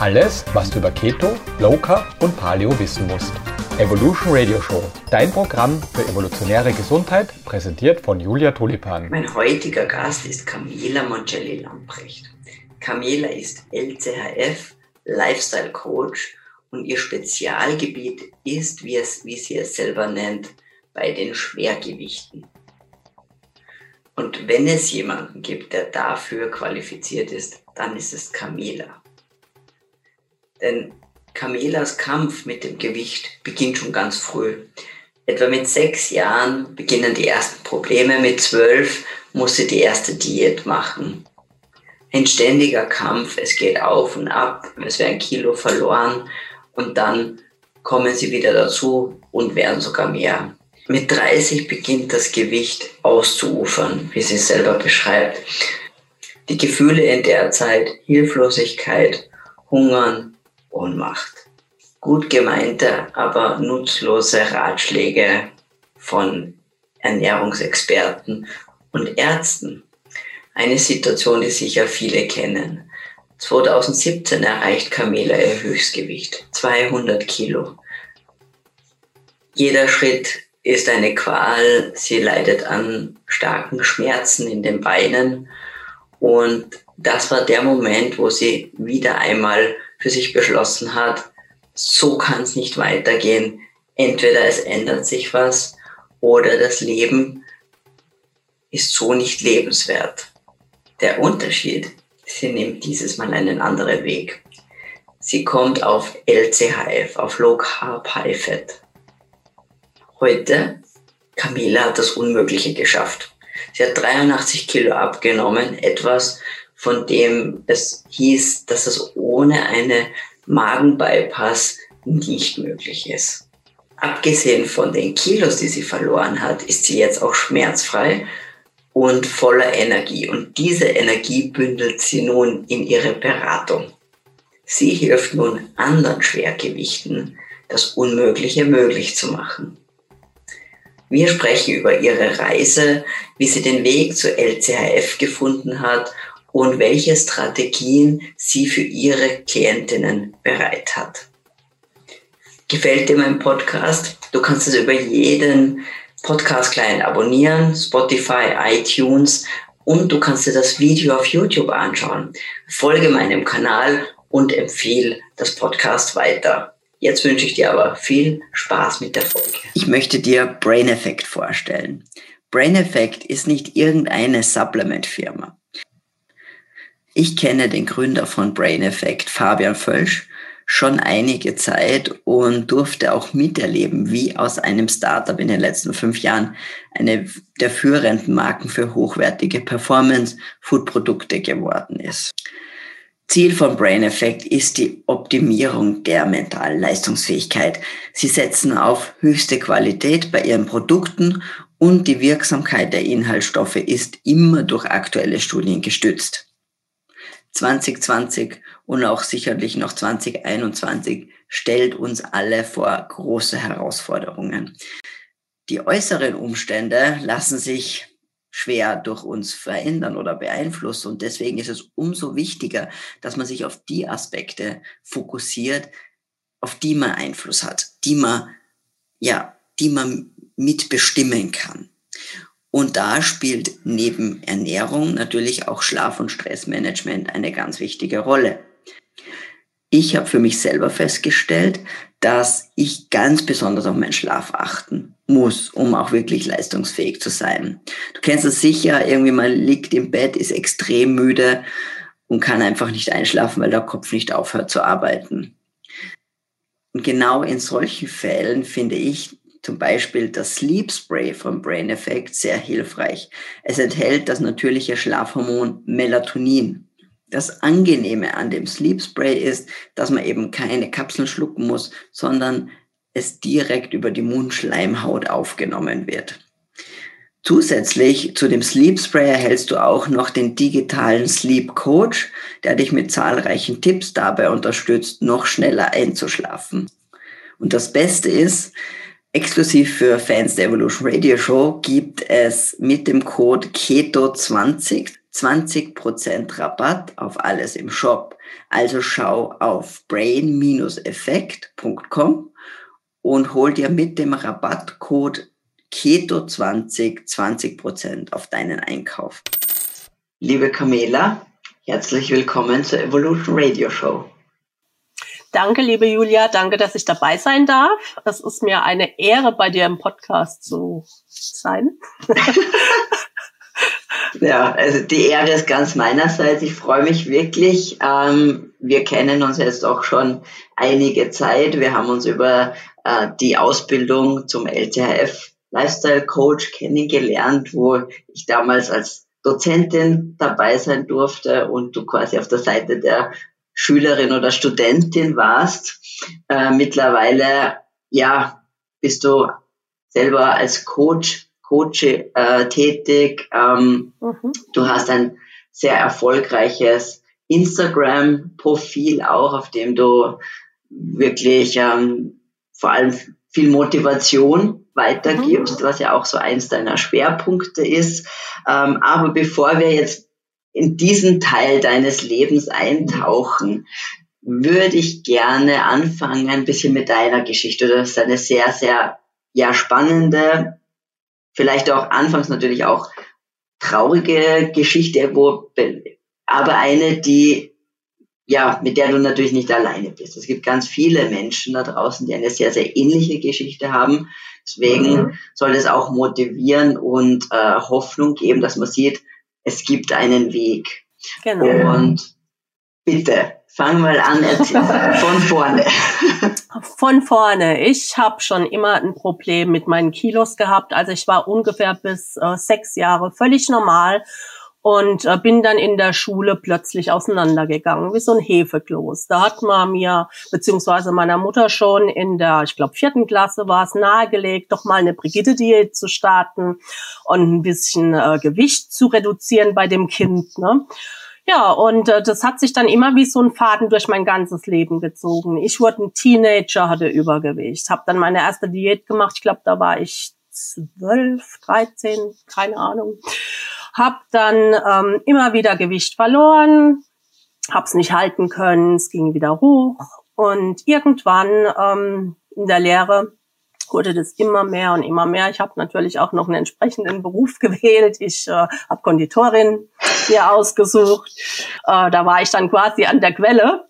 Alles, was du über Keto, Low Carb und Paleo wissen musst. Evolution Radio Show, dein Programm für evolutionäre Gesundheit, präsentiert von Julia Tulipan. Mein heutiger Gast ist Camila Moncelli Lamprecht. Camila ist LCHF, Lifestyle Coach und ihr Spezialgebiet ist, wie, es, wie sie es selber nennt, bei den Schwergewichten. Und wenn es jemanden gibt, der dafür qualifiziert ist, dann ist es Camila. Denn Camilas Kampf mit dem Gewicht beginnt schon ganz früh. Etwa mit sechs Jahren beginnen die ersten Probleme. Mit zwölf muss sie die erste Diät machen. Ein ständiger Kampf, es geht auf und ab, es werden Kilo verloren und dann kommen sie wieder dazu und werden sogar mehr. Mit 30 beginnt das Gewicht auszuufern, wie sie selber beschreibt. Die Gefühle in der Zeit, Hilflosigkeit, Hungern, Ohnmacht. Gut gemeinte, aber nutzlose Ratschläge von Ernährungsexperten und Ärzten. Eine Situation, die sicher viele kennen. 2017 erreicht Camilla ihr Höchstgewicht, 200 Kilo. Jeder Schritt ist eine Qual, sie leidet an starken Schmerzen in den Beinen und das war der Moment, wo sie wieder einmal für sich beschlossen hat, so kann es nicht weitergehen. Entweder es ändert sich was oder das Leben ist so nicht lebenswert. Der Unterschied, sie nimmt dieses Mal einen anderen Weg. Sie kommt auf LCHF, auf Low Carb High Fat. Heute, Camila hat das Unmögliche geschafft. Sie hat 83 Kilo abgenommen, etwas, von dem es hieß, dass es ohne eine Magenbypass nicht möglich ist. Abgesehen von den Kilos, die sie verloren hat, ist sie jetzt auch schmerzfrei und voller Energie. Und diese Energie bündelt sie nun in ihre Beratung. Sie hilft nun anderen Schwergewichten, das Unmögliche möglich zu machen. Wir sprechen über ihre Reise, wie sie den Weg zur LCHF gefunden hat und welche Strategien sie für ihre Klientinnen bereit hat. Gefällt dir mein Podcast? Du kannst es über jeden Podcast-Client abonnieren, Spotify, iTunes und du kannst dir das Video auf YouTube anschauen. Folge meinem Kanal und empfehle das Podcast weiter. Jetzt wünsche ich dir aber viel Spaß mit der Folge. Ich möchte dir Brain Effect vorstellen. Brain Effect ist nicht irgendeine Supplement-Firma. Ich kenne den Gründer von Brain Effect, Fabian Völsch, schon einige Zeit und durfte auch miterleben, wie aus einem Startup in den letzten fünf Jahren eine der führenden Marken für hochwertige Performance-Food-Produkte geworden ist. Ziel von Brain Effect ist die Optimierung der mentalen Leistungsfähigkeit. Sie setzen auf höchste Qualität bei ihren Produkten und die Wirksamkeit der Inhaltsstoffe ist immer durch aktuelle Studien gestützt. 2020 und auch sicherlich noch 2021 stellt uns alle vor große Herausforderungen. Die äußeren Umstände lassen sich schwer durch uns verändern oder beeinflussen. Und deswegen ist es umso wichtiger, dass man sich auf die Aspekte fokussiert, auf die man Einfluss hat, die man, ja, die man mitbestimmen kann. Und da spielt neben Ernährung natürlich auch Schlaf- und Stressmanagement eine ganz wichtige Rolle. Ich habe für mich selber festgestellt, dass ich ganz besonders auf meinen Schlaf achten muss, um auch wirklich leistungsfähig zu sein. Du kennst es sicher, irgendwie man liegt im Bett, ist extrem müde und kann einfach nicht einschlafen, weil der Kopf nicht aufhört zu arbeiten. Und genau in solchen Fällen finde ich zum Beispiel das Sleep Spray von Brain Effect sehr hilfreich. Es enthält das natürliche Schlafhormon Melatonin. Das Angenehme an dem Sleep Spray ist, dass man eben keine Kapseln schlucken muss, sondern es direkt über die Mundschleimhaut aufgenommen wird. Zusätzlich zu dem Sleep Spray erhältst du auch noch den digitalen Sleep Coach, der dich mit zahlreichen Tipps dabei unterstützt, noch schneller einzuschlafen. Und das Beste ist, Exklusiv für Fans der Evolution Radio Show gibt es mit dem Code KETO20 20% Rabatt auf alles im Shop. Also schau auf brain-effekt.com und hol dir mit dem Rabattcode Keto20 20% auf deinen Einkauf. Liebe Camela, herzlich willkommen zur Evolution Radio Show. Danke, liebe Julia. Danke, dass ich dabei sein darf. Es ist mir eine Ehre, bei dir im Podcast zu sein. ja, also die Ehre ist ganz meinerseits. Ich freue mich wirklich. Ähm, wir kennen uns jetzt auch schon einige Zeit. Wir haben uns über äh, die Ausbildung zum LTHF Lifestyle Coach kennengelernt, wo ich damals als Dozentin dabei sein durfte und du quasi auf der Seite der Schülerin oder Studentin warst. Äh, mittlerweile, ja, bist du selber als Coach, Coach äh, tätig. Ähm, mhm. Du hast ein sehr erfolgreiches Instagram-Profil auch, auf dem du wirklich ähm, vor allem viel Motivation weitergibst, mhm. was ja auch so eins deiner Schwerpunkte ist. Ähm, aber bevor wir jetzt in diesen Teil deines Lebens eintauchen, würde ich gerne anfangen, ein bisschen mit deiner Geschichte. Das ist eine sehr, sehr ja, spannende, vielleicht auch anfangs natürlich auch traurige Geschichte, wo, aber eine, die ja, mit der du natürlich nicht alleine bist. Es gibt ganz viele Menschen da draußen, die eine sehr, sehr ähnliche Geschichte haben. Deswegen mhm. soll es auch motivieren und äh, Hoffnung geben, dass man sieht, es gibt einen Weg. Genau. Und bitte, fang mal an, von vorne. Von vorne. Ich habe schon immer ein Problem mit meinen Kilos gehabt. Also ich war ungefähr bis äh, sechs Jahre völlig normal und äh, bin dann in der Schule plötzlich auseinandergegangen, wie so ein Hefekloß. Da hat man mir, beziehungsweise meiner Mutter schon in der, ich glaube, vierten Klasse war es nahegelegt, doch mal eine Brigitte-Diät zu starten und ein bisschen äh, Gewicht zu reduzieren bei dem Kind. Ne? Ja, und äh, das hat sich dann immer wie so ein Faden durch mein ganzes Leben gezogen. Ich wurde ein Teenager, hatte Übergewicht, habe dann meine erste Diät gemacht. Ich glaube, da war ich zwölf, dreizehn, keine Ahnung habe dann ähm, immer wieder Gewicht verloren, habe es nicht halten können, es ging wieder hoch und irgendwann ähm, in der Lehre wurde das immer mehr und immer mehr. Ich habe natürlich auch noch einen entsprechenden Beruf gewählt. Ich äh, habe Konditorin mir ausgesucht. Äh, da war ich dann quasi an der Quelle.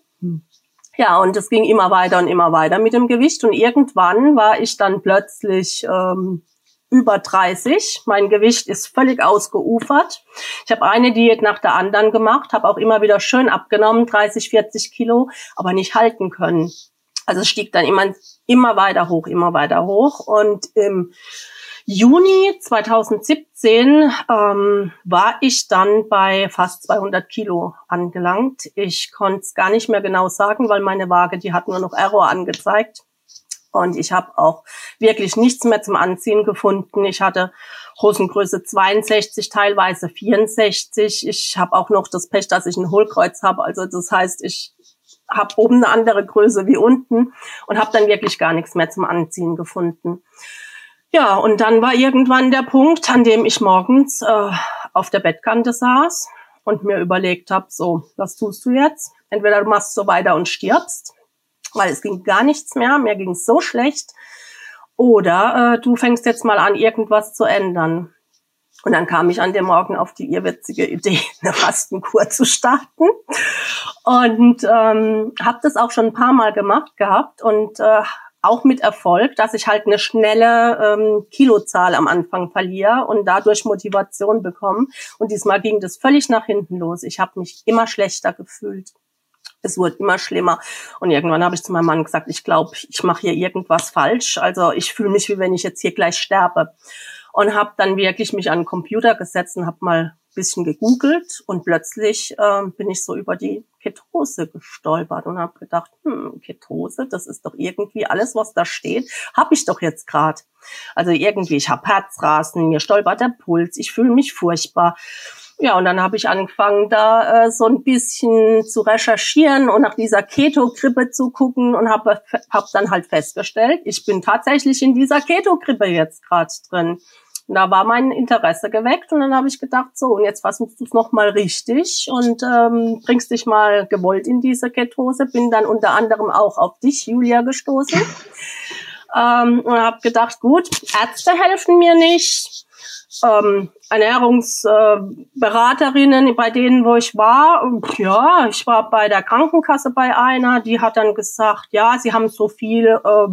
Ja, und es ging immer weiter und immer weiter mit dem Gewicht. Und irgendwann war ich dann plötzlich ähm, über 30. Mein Gewicht ist völlig ausgeufert. Ich habe eine Diät nach der anderen gemacht, habe auch immer wieder schön abgenommen, 30, 40 Kilo, aber nicht halten können. Also es stieg dann immer, immer weiter hoch, immer weiter hoch. Und im Juni 2017 ähm, war ich dann bei fast 200 Kilo angelangt. Ich konnte es gar nicht mehr genau sagen, weil meine Waage, die hat nur noch Error angezeigt. Und ich habe auch wirklich nichts mehr zum Anziehen gefunden. Ich hatte Hosengröße 62, teilweise 64. Ich habe auch noch das Pech, dass ich ein Hohlkreuz habe. Also das heißt, ich habe oben eine andere Größe wie unten und habe dann wirklich gar nichts mehr zum Anziehen gefunden. Ja, und dann war irgendwann der Punkt, an dem ich morgens äh, auf der Bettkante saß und mir überlegt habe, so, was tust du jetzt? Entweder du machst so weiter und stirbst weil es ging gar nichts mehr, mir ging es so schlecht. Oder äh, du fängst jetzt mal an, irgendwas zu ändern. Und dann kam ich an dem Morgen auf die irrwitzige Idee, eine Fastenkur zu starten. Und ähm, habe das auch schon ein paar Mal gemacht gehabt und äh, auch mit Erfolg, dass ich halt eine schnelle ähm, Kilozahl am Anfang verliere und dadurch Motivation bekomme. Und diesmal ging das völlig nach hinten los. Ich habe mich immer schlechter gefühlt es wurde immer schlimmer. Und irgendwann habe ich zu meinem Mann gesagt, ich glaube, ich mache hier irgendwas falsch. Also ich fühle mich, wie wenn ich jetzt hier gleich sterbe. Und habe dann wirklich mich an den Computer gesetzt und habe mal ein bisschen gegoogelt und plötzlich äh, bin ich so über die Ketose gestolpert und habe gedacht, hm, Ketose, das ist doch irgendwie alles, was da steht, habe ich doch jetzt gerade. Also irgendwie, ich habe Herzrasen, mir stolpert der Puls, ich fühle mich furchtbar. Ja, und dann habe ich angefangen, da äh, so ein bisschen zu recherchieren und nach dieser Keto-Grippe zu gucken und habe hab dann halt festgestellt, ich bin tatsächlich in dieser Keto-Grippe jetzt gerade drin. Und da war mein Interesse geweckt und dann habe ich gedacht, so, und jetzt versuchst du es nochmal richtig und ähm, bringst dich mal gewollt in diese Ketose. Bin dann unter anderem auch auf dich, Julia, gestoßen. Ähm, und habe gedacht, gut, Ärzte helfen mir nicht. Ähm, Ernährungsberaterinnen, äh, bei denen, wo ich war, ja, ich war bei der Krankenkasse bei einer, die hat dann gesagt, ja, sie haben so viel, äh,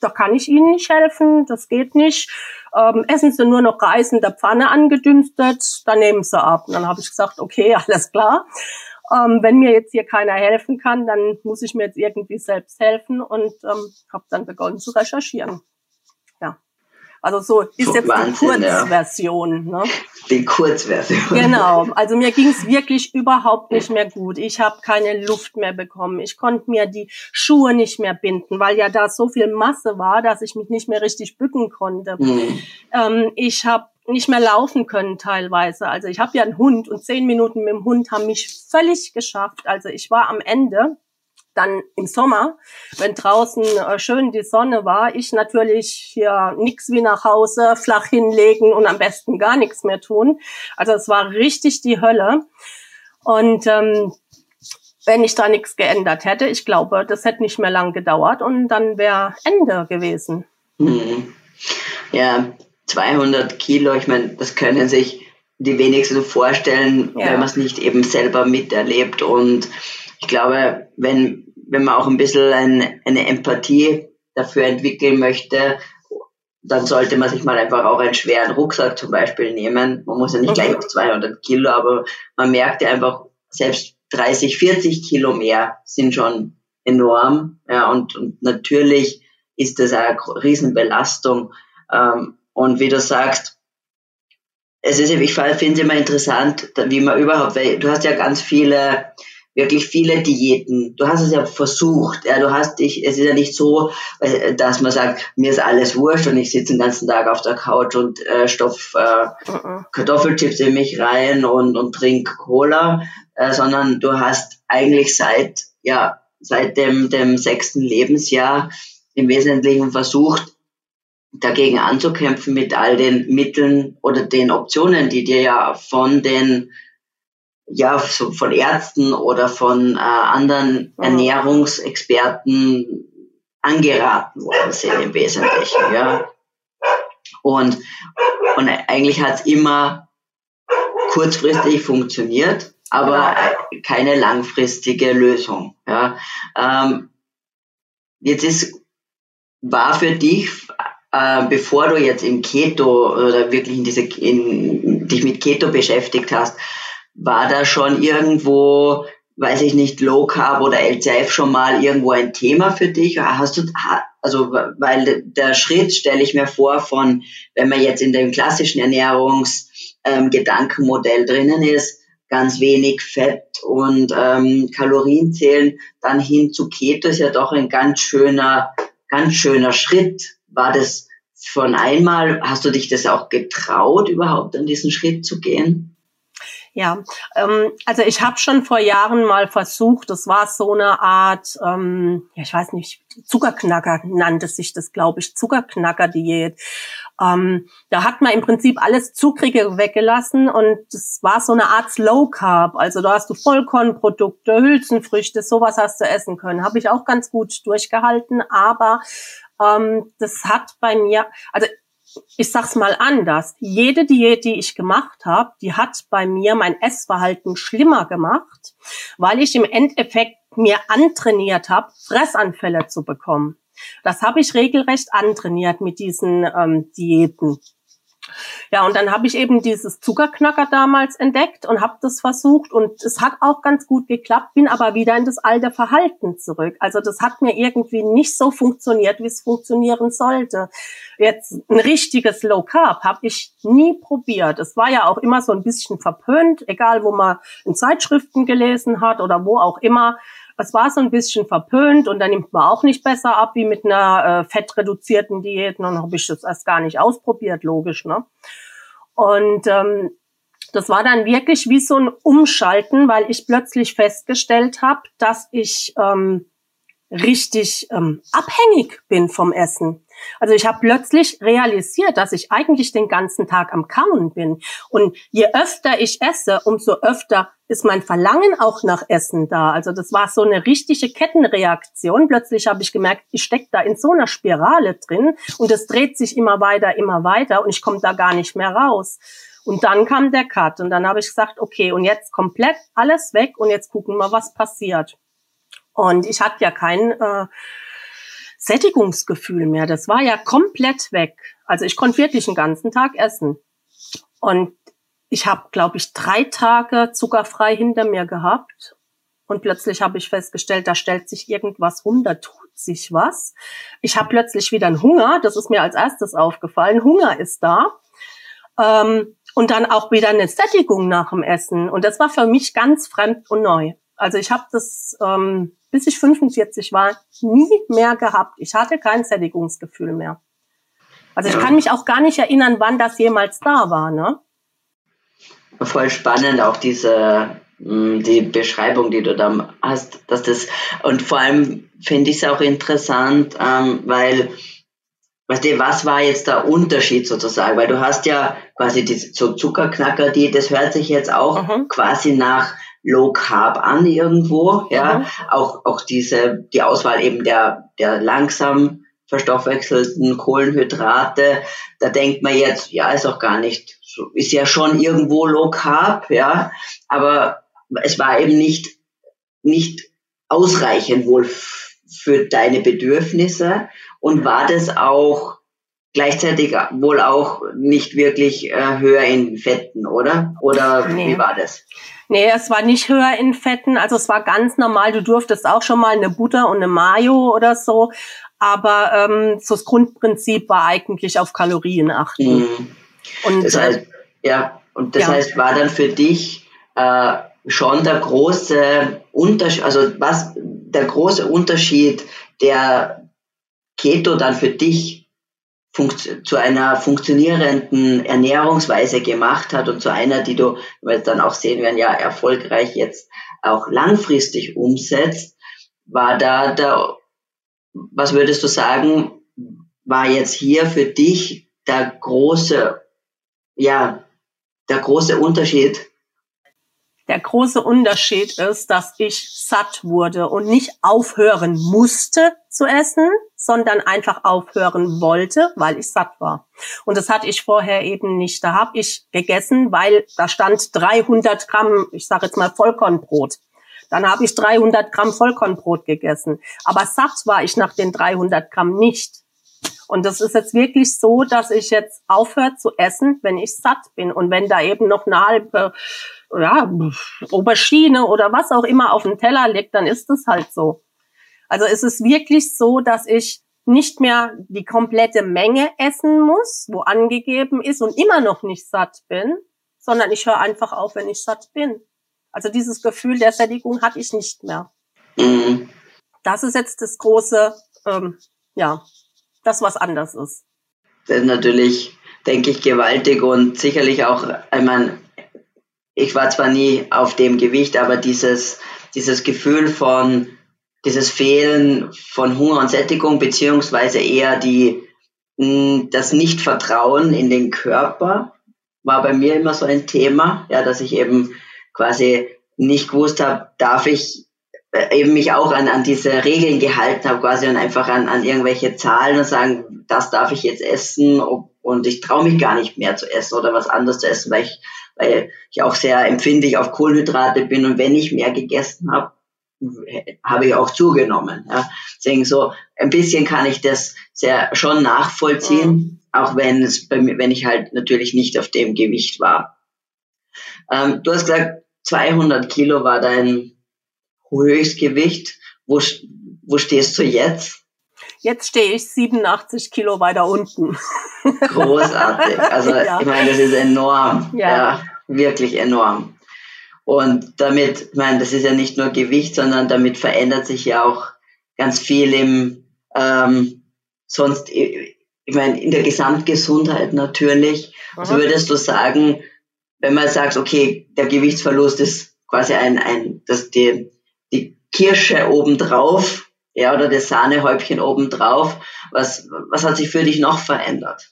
da kann ich Ihnen nicht helfen, das geht nicht. Ähm, essen Sie nur noch Reis in der Pfanne angedünstet, dann nehmen Sie ab. Und dann habe ich gesagt, okay, alles klar ähm, wenn mir jetzt hier keiner helfen kann, dann muss ich mir jetzt irgendwie selbst helfen und ähm, habe dann begonnen zu recherchieren. Also so ist so jetzt Wahnsinn, die Kurzversion. Ja. Ne? Die Kurzversion. Genau. Also mir ging es wirklich überhaupt nicht mehr gut. Ich habe keine Luft mehr bekommen. Ich konnte mir die Schuhe nicht mehr binden, weil ja da so viel Masse war, dass ich mich nicht mehr richtig bücken konnte. Mhm. Ähm, ich habe nicht mehr laufen können teilweise. Also ich habe ja einen Hund und zehn Minuten mit dem Hund haben mich völlig geschafft. Also ich war am Ende dann im Sommer, wenn draußen äh, schön die Sonne war, ich natürlich hier nix wie nach Hause, flach hinlegen und am besten gar nichts mehr tun. Also es war richtig die Hölle. Und ähm, wenn ich da nichts geändert hätte, ich glaube, das hätte nicht mehr lang gedauert und dann wäre Ende gewesen. Mhm. Ja, 200 Kilo, ich meine, das können sich die wenigsten vorstellen, ja. wenn man es nicht eben selber miterlebt. Und ich glaube, wenn, wenn man auch ein bisschen ein, eine Empathie dafür entwickeln möchte, dann sollte man sich mal einfach auch einen schweren Rucksack zum Beispiel nehmen. Man muss ja nicht gleich auf 200 Kilo, aber man merkt ja einfach, selbst 30, 40 Kilo mehr sind schon enorm. Ja, und, und natürlich ist das eine Riesenbelastung. Ähm, und wie du sagst, es ist, ich finde es immer interessant, wie man überhaupt, weil du hast ja ganz viele, wirklich viele Diäten. Du hast es ja versucht. Ja, du hast dich, es ist ja nicht so, äh, dass man sagt, mir ist alles wurscht und ich sitze den ganzen Tag auf der Couch und äh, stopf äh, uh Kartoffelchips in mich rein und, und trink Cola, äh, sondern du hast eigentlich seit, ja, seit dem, dem sechsten Lebensjahr im Wesentlichen versucht, dagegen anzukämpfen mit all den Mitteln oder den Optionen, die dir ja von den ja von Ärzten oder von äh, anderen mhm. Ernährungsexperten angeraten worden sind im Wesentlichen, ja. Und, und eigentlich hat es immer kurzfristig funktioniert, aber keine langfristige Lösung. Ja. Ähm, jetzt ist, war für dich äh, bevor du jetzt im Keto oder wirklich in diese, in, dich mit Keto beschäftigt hast, war da schon irgendwo, weiß ich nicht, Low Carb oder LCF schon mal irgendwo ein Thema für dich? Hast du, also, weil der Schritt stelle ich mir vor von, wenn man jetzt in dem klassischen Ernährungsgedankenmodell ähm, drinnen ist, ganz wenig Fett und ähm, Kalorien zählen, dann hin zu Keto ist ja doch ein ganz schöner, ganz schöner Schritt war das von einmal, hast du dich das auch getraut, überhaupt an diesen Schritt zu gehen? Ja, ähm, also ich habe schon vor Jahren mal versucht, das war so eine Art, ähm, ja, ich weiß nicht, Zuckerknacker nannte sich das, glaube ich, Zuckerknacker-Diät. Ähm, da hat man im Prinzip alles Zuckrige weggelassen und das war so eine Art Slow Carb. Also da hast du Vollkornprodukte, Hülsenfrüchte, sowas hast du essen können. Habe ich auch ganz gut durchgehalten, aber ähm, das hat bei mir, also ich sag's mal anders. Jede Diät, die ich gemacht habe, die hat bei mir mein Essverhalten schlimmer gemacht, weil ich im Endeffekt mir antrainiert habe, Fressanfälle zu bekommen. Das habe ich regelrecht antrainiert mit diesen ähm, Diäten. Ja, und dann habe ich eben dieses Zuckerknacker damals entdeckt und habe das versucht und es hat auch ganz gut geklappt, bin aber wieder in das alte Verhalten zurück. Also das hat mir irgendwie nicht so funktioniert, wie es funktionieren sollte. Jetzt ein richtiges Low Carb habe ich nie probiert. Es war ja auch immer so ein bisschen verpönt, egal wo man in Zeitschriften gelesen hat oder wo auch immer es war so ein bisschen verpönt und dann nimmt man auch nicht besser ab wie mit einer äh, fettreduzierten Diät. Und dann habe ich das erst gar nicht ausprobiert, logisch. Ne? Und ähm, das war dann wirklich wie so ein Umschalten, weil ich plötzlich festgestellt habe, dass ich ähm, richtig ähm, abhängig bin vom Essen. Also ich habe plötzlich realisiert, dass ich eigentlich den ganzen Tag am Kauen bin. Und je öfter ich esse, umso öfter ist mein Verlangen auch nach Essen da. Also das war so eine richtige Kettenreaktion. Plötzlich habe ich gemerkt, ich stecke da in so einer Spirale drin und es dreht sich immer weiter, immer weiter und ich komme da gar nicht mehr raus. Und dann kam der Cut und dann habe ich gesagt, okay, und jetzt komplett alles weg und jetzt gucken wir, was passiert. Und ich hatte ja kein äh, Sättigungsgefühl mehr. Das war ja komplett weg. Also ich konnte wirklich den ganzen Tag essen. Und ich habe, glaube ich, drei Tage zuckerfrei hinter mir gehabt. Und plötzlich habe ich festgestellt, da stellt sich irgendwas um, da tut sich was. Ich habe plötzlich wieder einen Hunger. Das ist mir als erstes aufgefallen. Hunger ist da. Ähm, und dann auch wieder eine Sättigung nach dem Essen. Und das war für mich ganz fremd und neu. Also ich habe das ähm, bis ich 45 war, nie mehr gehabt. Ich hatte kein Sättigungsgefühl mehr. Also ich kann mich auch gar nicht erinnern, wann das jemals da war, ne? Voll spannend, auch diese hm, die Beschreibung, die du da hast, dass das und vor allem finde ich es auch interessant, ähm, weil weißt du, was war jetzt der Unterschied sozusagen? Weil du hast ja quasi die so Zuckerknacker, die das hört sich jetzt auch mhm. quasi nach Low Carb an irgendwo, ja. Mhm. Auch, auch diese, die Auswahl eben der, der langsam verstoffwechselten Kohlenhydrate, da denkt man jetzt, ja, ist auch gar nicht, so, ist ja schon irgendwo Low Carb, ja, aber es war eben nicht, nicht ausreichend wohl für deine Bedürfnisse und war das auch gleichzeitig wohl auch nicht wirklich äh, höher in Fetten, oder? Oder nee. wie war das? Nee, es war nicht höher in Fetten, also es war ganz normal. Du durftest auch schon mal eine Butter und eine Mayo oder so, aber ähm, so das Grundprinzip war eigentlich auf Kalorien achten. Mhm. Und das heißt, ja, und das ja. heißt, war dann für dich äh, schon der große Unterschied, also was der große Unterschied, der Keto dann für dich zu einer funktionierenden Ernährungsweise gemacht hat und zu einer, die du, wir dann auch sehen werden, ja erfolgreich jetzt auch langfristig umsetzt, war da da, was würdest du sagen, war jetzt hier für dich der große, ja, der große Unterschied der große Unterschied ist, dass ich satt wurde und nicht aufhören musste zu essen, sondern einfach aufhören wollte, weil ich satt war. Und das hatte ich vorher eben nicht. Da habe ich gegessen, weil da stand 300 Gramm, ich sage jetzt mal Vollkornbrot. Dann habe ich 300 Gramm Vollkornbrot gegessen. Aber satt war ich nach den 300 Gramm nicht. Und das ist jetzt wirklich so, dass ich jetzt aufhöre zu essen, wenn ich satt bin. Und wenn da eben noch eine halbe ja, Aubergine oder was auch immer auf dem Teller liegt, dann ist es halt so. Also es ist wirklich so, dass ich nicht mehr die komplette Menge essen muss, wo angegeben ist und immer noch nicht satt bin, sondern ich höre einfach auf, wenn ich satt bin. Also dieses Gefühl der Sättigung hatte ich nicht mehr. Mhm. Das ist jetzt das große, ähm, ja, das was anders ist. Das ist natürlich, denke ich, gewaltig und sicherlich auch, ich meine, ich war zwar nie auf dem Gewicht, aber dieses, dieses Gefühl von, dieses Fehlen von Hunger und Sättigung, beziehungsweise eher die, das Nichtvertrauen in den Körper, war bei mir immer so ein Thema, ja, dass ich eben quasi nicht gewusst habe, darf ich äh, eben mich auch an, an diese Regeln gehalten habe, quasi und einfach an, an irgendwelche Zahlen und sagen, das darf ich jetzt essen und ich traue mich gar nicht mehr zu essen oder was anderes zu essen, weil ich weil ich auch sehr empfindlich auf Kohlenhydrate bin und wenn ich mehr gegessen habe, habe ich auch zugenommen. Ja. Deswegen so ein bisschen kann ich das sehr schon nachvollziehen, mhm. auch wenn es bei mir, wenn ich halt natürlich nicht auf dem Gewicht war. Ähm, du hast gesagt, 200 Kilo war dein Höchstgewicht. Wo, wo stehst du jetzt? Jetzt stehe ich 87 Kilo weiter unten. Großartig. Also ja. ich meine, das ist enorm. Ja. ja. Wirklich enorm. Und damit, ich meine, das ist ja nicht nur Gewicht, sondern damit verändert sich ja auch ganz viel im ähm, sonst, ich meine, in der Gesamtgesundheit natürlich. Also würdest du sagen, wenn man sagt, okay, der Gewichtsverlust ist quasi ein, ein das die, die Kirsche obendrauf Ja, oder das Sahnehäubchen obendrauf. Was, was hat sich für dich noch verändert?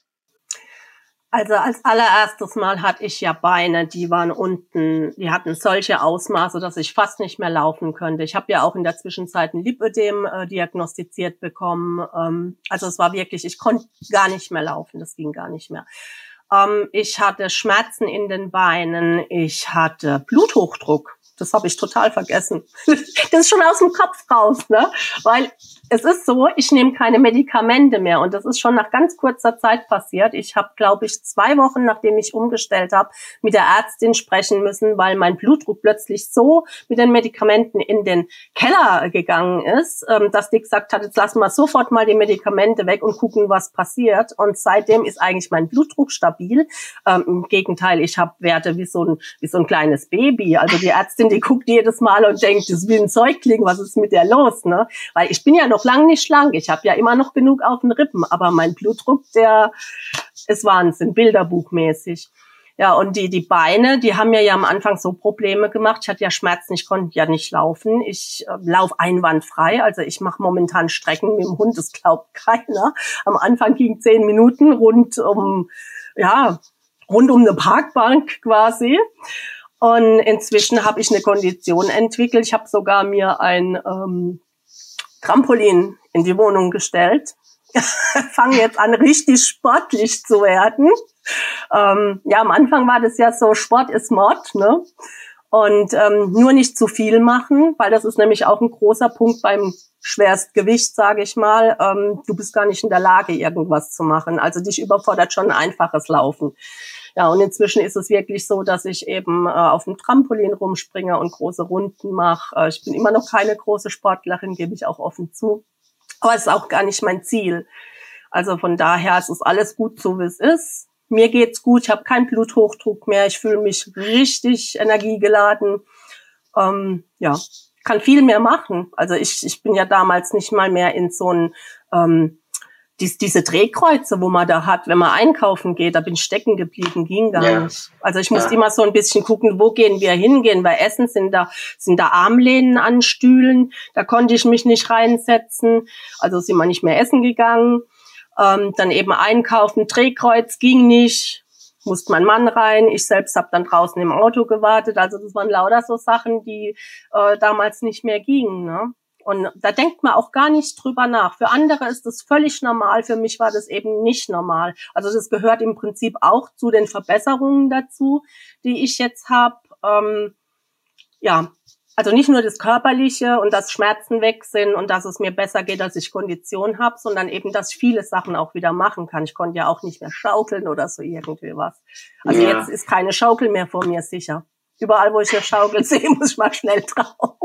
Also als allererstes Mal hatte ich ja Beine, die waren unten, die hatten solche Ausmaße, dass ich fast nicht mehr laufen könnte. Ich habe ja auch in der Zwischenzeit ein Lipödem äh, diagnostiziert bekommen. Ähm, also es war wirklich, ich konnte gar nicht mehr laufen, das ging gar nicht mehr. Ähm, ich hatte Schmerzen in den Beinen, ich hatte Bluthochdruck. Das habe ich total vergessen. Das ist schon aus dem Kopf raus, ne? Weil es ist so, ich nehme keine Medikamente mehr und das ist schon nach ganz kurzer Zeit passiert. Ich habe, glaube ich, zwei Wochen, nachdem ich umgestellt habe, mit der Ärztin sprechen müssen, weil mein Blutdruck plötzlich so mit den Medikamenten in den Keller gegangen ist, ähm, dass die gesagt hat, jetzt lassen wir sofort mal die Medikamente weg und gucken, was passiert. Und seitdem ist eigentlich mein Blutdruck stabil. Ähm, Im Gegenteil, ich habe Werte wie so, ein, wie so ein kleines Baby. Also die Ärztin, die guckt jedes Mal und denkt, das ist wie ein Säugling, was ist mit der los? Ne? Weil ich bin ja noch noch lang nicht schlank. Ich habe ja immer noch genug auf den Rippen, aber mein Blutdruck, der ist Wahnsinn, bilderbuchmäßig. Ja, und die, die Beine, die haben mir ja am Anfang so Probleme gemacht. Ich hatte ja Schmerzen, ich konnte ja nicht laufen. Ich äh, laufe einwandfrei. Also ich mache momentan Strecken mit dem Hund, das glaubt keiner. Am Anfang ging zehn Minuten rund um, ja, rund um eine Parkbank quasi. Und inzwischen habe ich eine Kondition entwickelt. Ich habe sogar mir ein ähm, Trampolin in die Wohnung gestellt. Fange jetzt an, richtig sportlich zu werden. Ähm, ja, am Anfang war das ja so, Sport ist Mord, ne? Und ähm, nur nicht zu viel machen, weil das ist nämlich auch ein großer Punkt beim Schwerstgewicht, sage ich mal. Ähm, du bist gar nicht in der Lage, irgendwas zu machen. Also dich überfordert schon ein einfaches Laufen. Ja, und inzwischen ist es wirklich so, dass ich eben äh, auf dem Trampolin rumspringe und große Runden mache. Äh, ich bin immer noch keine große Sportlerin, gebe ich auch offen zu. Aber es ist auch gar nicht mein Ziel. Also von daher es ist alles gut so, wie es ist. Mir geht's gut, ich habe keinen Bluthochdruck mehr, ich fühle mich richtig energiegeladen. Ähm, ja, kann viel mehr machen. Also ich, ich bin ja damals nicht mal mehr in so ein ähm, dies, diese Drehkreuze, wo man da hat, wenn man einkaufen geht, da bin ich stecken geblieben, ging gar ja. nicht. Also ich musste ja. immer so ein bisschen gucken, wo gehen wir hingehen, weil Essen sind da, sind da Armlehnen an Stühlen, da konnte ich mich nicht reinsetzen, also sind wir nicht mehr essen gegangen. Ähm, dann eben einkaufen, Drehkreuz ging nicht, musste mein Mann rein, ich selbst habe dann draußen im Auto gewartet, also das waren lauter so Sachen, die äh, damals nicht mehr gingen. Ne? Und da denkt man auch gar nicht drüber nach. Für andere ist das völlig normal. Für mich war das eben nicht normal. Also das gehört im Prinzip auch zu den Verbesserungen dazu, die ich jetzt habe. Ähm, ja, also nicht nur das Körperliche und dass Schmerzen weg sind und dass es mir besser geht, dass ich Kondition habe, sondern eben, dass ich viele Sachen auch wieder machen kann. Ich konnte ja auch nicht mehr schaukeln oder so irgendwie was. Also ja. jetzt ist keine Schaukel mehr vor mir sicher. Überall, wo ich eine Schaukel sehe, muss ich mal schnell drauf.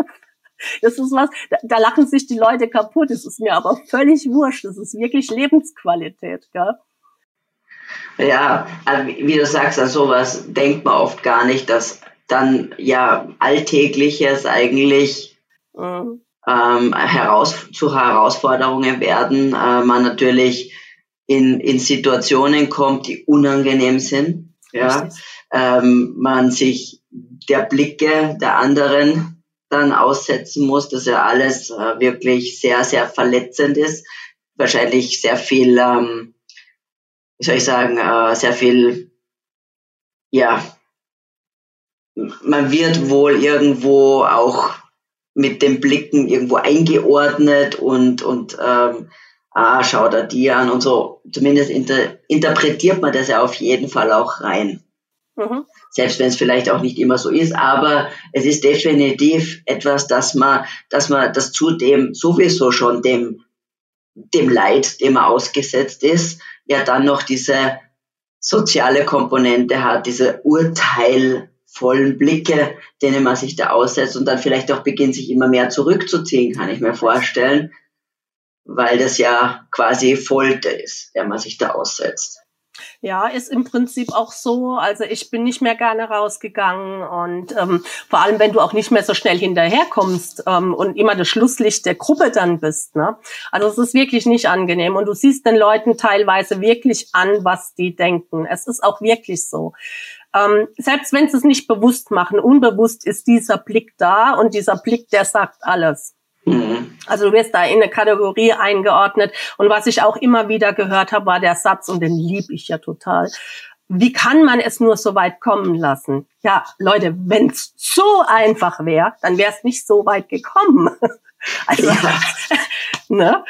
Das ist was, da, da lachen sich die Leute kaputt. Das ist mir aber völlig wurscht. Das ist wirklich Lebensqualität, gell? Ja, also wie du sagst, an sowas denkt man oft gar nicht, dass dann ja Alltägliches eigentlich mhm. ähm, heraus, zu Herausforderungen werden. Äh, man natürlich in, in Situationen kommt, die unangenehm sind. Ja, ähm, man sich der Blicke der anderen dann aussetzen muss, dass ja alles äh, wirklich sehr, sehr verletzend ist. Wahrscheinlich sehr viel, ähm, wie soll ich sagen, äh, sehr viel, ja, man wird wohl irgendwo auch mit den Blicken irgendwo eingeordnet und, und ähm, ah, schau da die an und so. Zumindest inter interpretiert man das ja auf jeden Fall auch rein. Mhm selbst wenn es vielleicht auch nicht immer so ist, aber es ist definitiv etwas, dass man, dass man das zudem sowieso schon dem, dem Leid, dem er ausgesetzt ist, ja dann noch diese soziale Komponente hat, diese urteilvollen Blicke, denen man sich da aussetzt und dann vielleicht auch beginnt, sich immer mehr zurückzuziehen, kann ich mir vorstellen, weil das ja quasi Folter ist, der man sich da aussetzt. Ja, ist im Prinzip auch so. Also ich bin nicht mehr gerne rausgegangen und ähm, vor allem, wenn du auch nicht mehr so schnell hinterherkommst ähm, und immer das Schlusslicht der Gruppe dann bist. Ne? Also es ist wirklich nicht angenehm und du siehst den Leuten teilweise wirklich an, was die denken. Es ist auch wirklich so. Ähm, selbst wenn sie es nicht bewusst machen, unbewusst ist dieser Blick da und dieser Blick, der sagt alles. Mhm. Also du wirst da in eine Kategorie eingeordnet. Und was ich auch immer wieder gehört habe, war der Satz, und den lieb ich ja total. Wie kann man es nur so weit kommen lassen? Ja, Leute, wenn es so einfach wäre, dann wäre es nicht so weit gekommen. Also, ja. ne?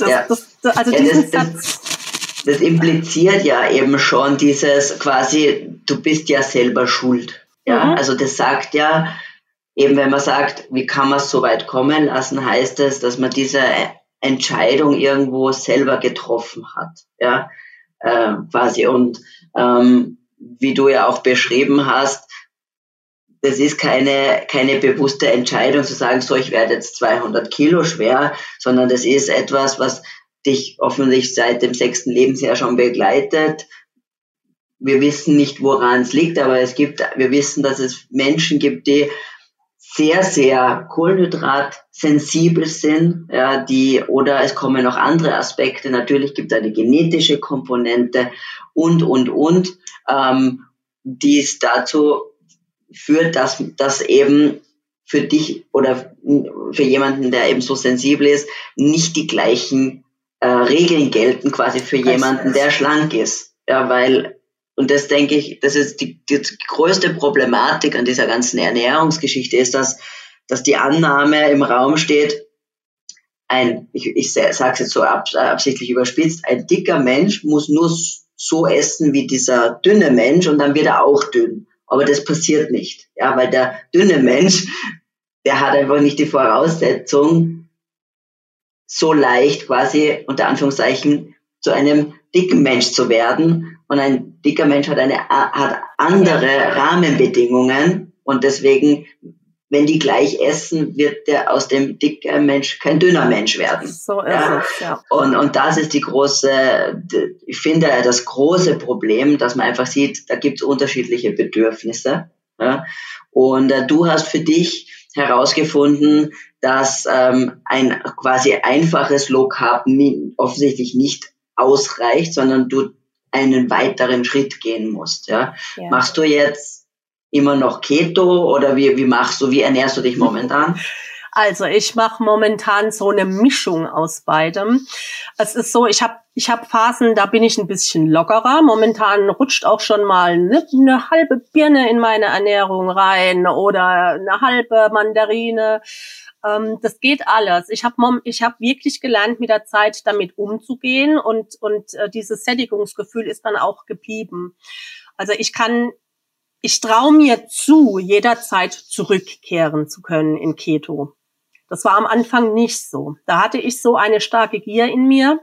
Das, ja. das, das, also ja, diesen Satz. Das impliziert ja eben schon dieses quasi, du bist ja selber schuld. Ja, mhm. also das sagt ja, eben wenn man sagt, wie kann man es so weit kommen lassen, heißt es, dass man diese Entscheidung irgendwo selber getroffen hat. Ja, äh, quasi. Und ähm, wie du ja auch beschrieben hast, das ist keine, keine bewusste Entscheidung zu sagen, so, ich werde jetzt 200 Kilo schwer, sondern das ist etwas, was dich hoffentlich seit dem sechsten Lebensjahr schon begleitet. Wir wissen nicht, woran es liegt, aber es gibt, wir wissen, dass es Menschen gibt, die sehr, sehr kohlenhydratsensibel sind, ja, die, oder es kommen noch andere Aspekte. Natürlich gibt es eine genetische Komponente und, und, und, ähm, die es dazu führt, dass, dass eben für dich oder für jemanden, der eben so sensibel ist, nicht die gleichen äh, Regeln gelten quasi für jemanden, der schlank ist. Ja, weil und das denke ich, das ist die, die größte Problematik an dieser ganzen Ernährungsgeschichte ist, dass, dass die Annahme im Raum steht, ein, ich, ich sage es jetzt so absichtlich überspitzt, ein dicker Mensch muss nur so essen wie dieser dünne Mensch und dann wird er auch dünn. Aber das passiert nicht, ja, weil der dünne Mensch, der hat einfach nicht die Voraussetzung, so leicht quasi unter Anführungszeichen zu einem dicken Mensch zu werden, und ein dicker Mensch hat eine hat andere Rahmenbedingungen und deswegen wenn die gleich essen, wird der aus dem dicken Mensch kein dünner Mensch werden. So ist ja. es, ja. Und, und das ist die große, ich finde, das große Problem, dass man einfach sieht, da gibt es unterschiedliche Bedürfnisse. Ja. Und äh, du hast für dich herausgefunden, dass ähm, ein quasi einfaches Low Carb offensichtlich nicht ausreicht, sondern du einen weiteren Schritt gehen musst. Ja? ja. Machst du jetzt immer noch Keto oder wie, wie machst du, wie ernährst du dich momentan? Also ich mache momentan so eine Mischung aus beidem. Es ist so, ich habe ich hab Phasen, da bin ich ein bisschen lockerer. Momentan rutscht auch schon mal eine, eine halbe Birne in meine Ernährung rein oder eine halbe Mandarine. Ähm, das geht alles. Ich habe ich hab wirklich gelernt, mit der Zeit damit umzugehen und, und äh, dieses Sättigungsgefühl ist dann auch geblieben. Also ich kann, ich traue mir zu, jederzeit zurückkehren zu können in Keto. Das war am Anfang nicht so. Da hatte ich so eine starke Gier in mir,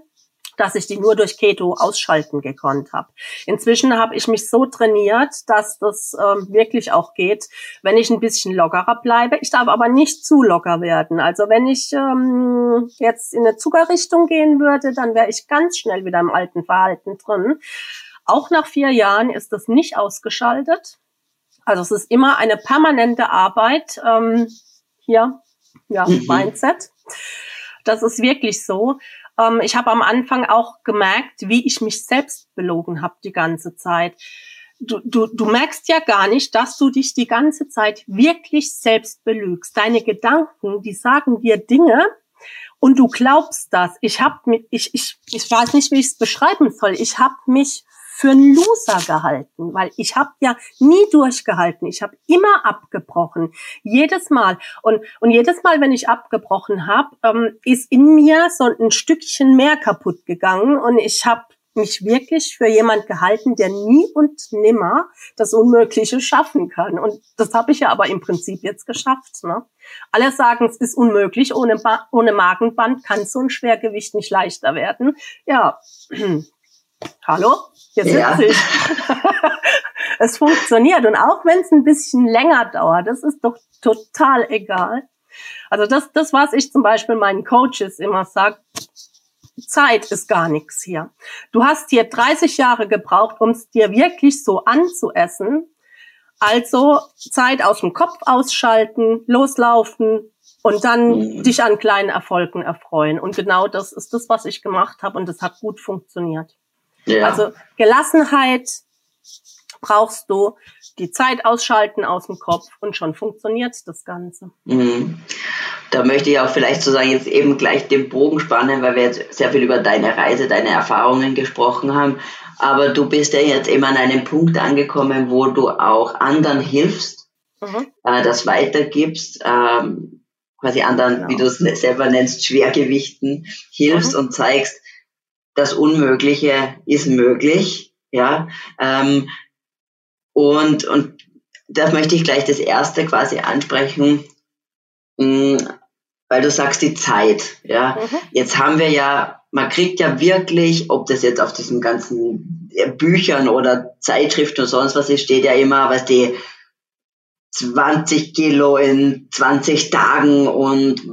dass ich die nur durch Keto ausschalten gekonnt habe. Inzwischen habe ich mich so trainiert, dass das ähm, wirklich auch geht, wenn ich ein bisschen lockerer bleibe. Ich darf aber nicht zu locker werden. Also wenn ich ähm, jetzt in eine Zuckerrichtung gehen würde, dann wäre ich ganz schnell wieder im alten Verhalten drin. Auch nach vier Jahren ist das nicht ausgeschaltet. Also es ist immer eine permanente Arbeit. Ähm, hier, ja, mhm. Mindset. Das ist wirklich so. Ähm, ich habe am Anfang auch gemerkt, wie ich mich selbst belogen habe die ganze Zeit. Du, du, du merkst ja gar nicht, dass du dich die ganze Zeit wirklich selbst belügst. Deine Gedanken, die sagen dir Dinge und du glaubst das. Ich habe ich, ich, ich weiß nicht, wie ich es beschreiben soll. Ich habe mich für einen Loser gehalten, weil ich habe ja nie durchgehalten. Ich habe immer abgebrochen, jedes Mal. Und, und jedes Mal, wenn ich abgebrochen habe, ähm, ist in mir so ein Stückchen mehr kaputt gegangen und ich habe mich wirklich für jemand gehalten, der nie und nimmer das Unmögliche schaffen kann. Und das habe ich ja aber im Prinzip jetzt geschafft. Ne? Alle sagen, es ist unmöglich, ohne, ba ohne Magenband kann so ein Schwergewicht nicht leichter werden. Ja, hallo, hier sitze ja. ich. es funktioniert. Und auch wenn es ein bisschen länger dauert, das ist doch total egal. Also das, das was ich zum Beispiel meinen Coaches immer sage, Zeit ist gar nichts hier. Du hast hier 30 Jahre gebraucht, um es dir wirklich so anzuessen. Also Zeit aus dem Kopf ausschalten, loslaufen und dann mhm. dich an kleinen Erfolgen erfreuen. Und genau das ist das, was ich gemacht habe und das hat gut funktioniert. Ja. Also Gelassenheit brauchst du, die Zeit ausschalten aus dem Kopf und schon funktioniert das Ganze. Mhm. da möchte ich auch vielleicht sozusagen jetzt eben gleich den Bogen spannen, weil wir jetzt sehr viel über deine Reise, deine Erfahrungen gesprochen haben. Aber du bist ja jetzt eben an einem Punkt angekommen, wo du auch anderen hilfst, mhm. äh, das weitergibst, ähm, quasi anderen, genau. wie du es selber nennst, Schwergewichten hilfst mhm. und zeigst, das Unmögliche ist möglich. Ja, ähm, und, und das möchte ich gleich das erste quasi ansprechen, mh, mm, weil du sagst die Zeit. Ja, mhm. jetzt haben wir ja, man kriegt ja wirklich, ob das jetzt auf diesen ganzen Büchern oder Zeitschriften und sonst was ist, steht ja immer, was die 20 Kilo in 20 Tagen und,